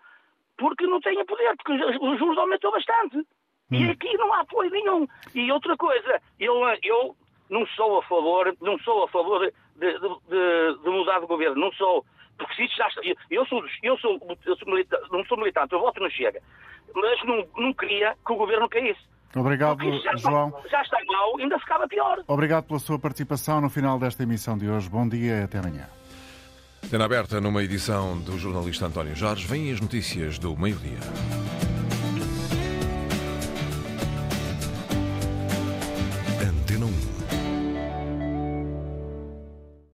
porque não têm poder, porque os juros aumentou bastante. Hum. E aqui não há apoio nenhum. E outra coisa, eu, eu não sou a favor, não sou a favor de, de, de, de mudar de governo, não sou. Porque se isto já está. Eu, sou, eu, sou, eu sou militante, não sou militante, eu voto não chega. Mas não, não queria que o governo caísse. Obrigado, já João. Está, já está mal, ainda ficava pior. Obrigado pela sua participação no final desta emissão de hoje. Bom dia e até amanhã. Cena aberta numa edição do jornalista António Jorge. Vêm as notícias do meio-dia.